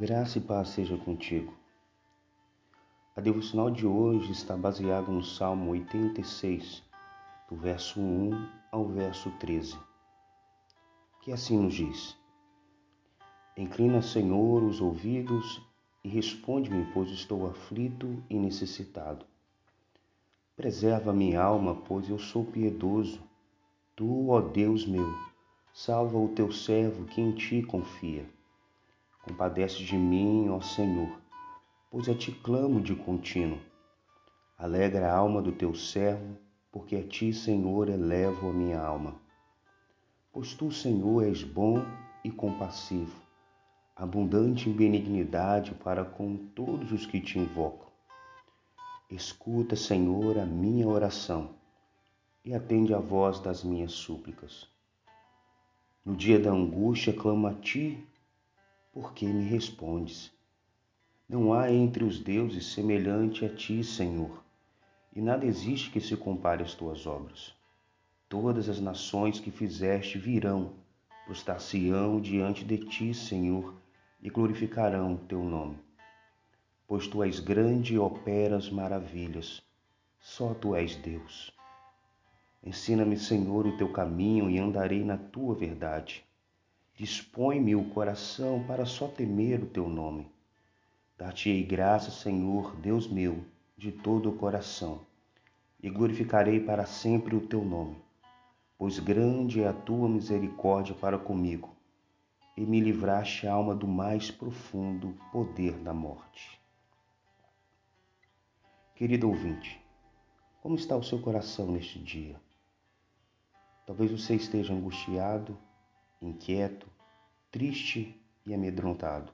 Graça e paz seja contigo. A devocional de hoje está baseada no Salmo 86, do verso 1 ao verso 13, que assim nos diz: Inclina, Senhor, os ouvidos e responde-me, pois estou aflito e necessitado. Preserva minha alma, pois eu sou piedoso. Tu, ó Deus meu, salva o teu servo que em ti confia. Compadece de mim, ó Senhor, pois a ti clamo de contínuo. Alegra a alma do teu servo, porque a ti, Senhor, elevo a minha alma. Pois tu, Senhor, és bom e compassivo, abundante em benignidade para com todos os que te invocam. Escuta, Senhor, a minha oração e atende a voz das minhas súplicas. No dia da angústia clamo a ti porque me respondes. Não há entre os deuses semelhante a ti, Senhor, e nada existe que se compare às tuas obras. Todas as nações que fizeste virão, prostrar-se-ão diante de ti, Senhor, e glorificarão teu nome. Pois tu és grande e operas maravilhas, só tu és Deus. Ensina-me, Senhor, o teu caminho e andarei na tua verdade. Dispõe-me o coração para só temer o teu nome. Dar-te-ei graça, Senhor, Deus meu, de todo o coração, e glorificarei para sempre o teu nome, pois grande é a tua misericórdia para comigo, e me livraste a alma do mais profundo poder da morte. Querido ouvinte, como está o seu coração neste dia? Talvez você esteja angustiado, inquieto, triste e amedrontado.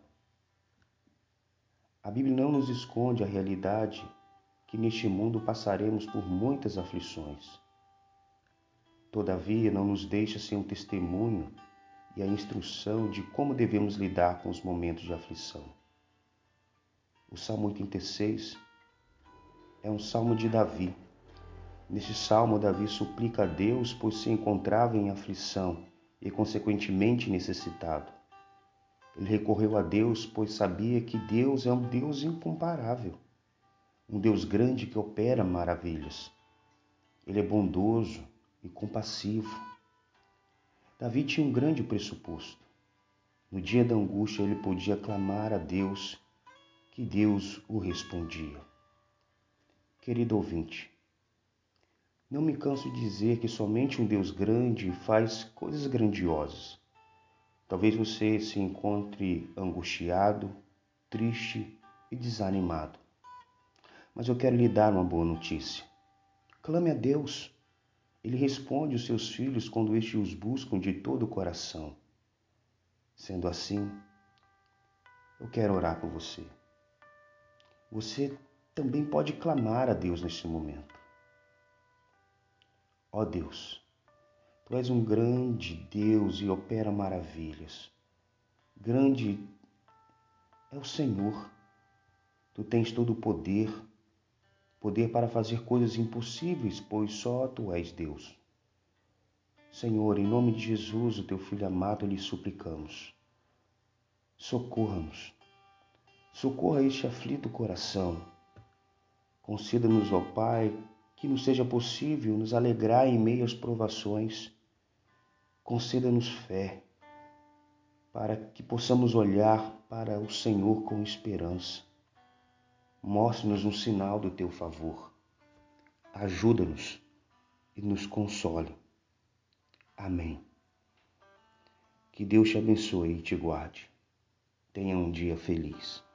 A Bíblia não nos esconde a realidade que neste mundo passaremos por muitas aflições. Todavia, não nos deixa sem um testemunho e a instrução de como devemos lidar com os momentos de aflição. O Salmo 86 é um salmo de Davi. Neste salmo, Davi suplica a Deus, pois se encontrava em aflição e, consequentemente, necessitado. Ele recorreu a Deus, pois sabia que Deus é um Deus incomparável, um Deus grande que opera maravilhas. Ele é bondoso e compassivo. Davi tinha um grande pressuposto. No dia da angústia, ele podia clamar a Deus, que Deus o respondia. Querido ouvinte, não me canso de dizer que somente um Deus grande faz coisas grandiosas. Talvez você se encontre angustiado, triste e desanimado. Mas eu quero lhe dar uma boa notícia. Clame a Deus. Ele responde os seus filhos quando estes os buscam de todo o coração. Sendo assim, eu quero orar por você. Você também pode clamar a Deus neste momento. Ó Deus, Tu és um grande Deus e opera maravilhas. Grande é o Senhor. Tu tens todo o poder, poder para fazer coisas impossíveis, pois só Tu és Deus. Senhor, em nome de Jesus, o Teu Filho amado, lhe suplicamos. Socorra-nos. Socorra este aflito coração. Conceda-nos, ó Pai, que nos seja possível nos alegrar em meio às provações. Conceda-nos fé, para que possamos olhar para o Senhor com esperança. Mostre-nos um sinal do teu favor. Ajuda-nos e nos console. Amém. Que Deus te abençoe e te guarde. Tenha um dia feliz.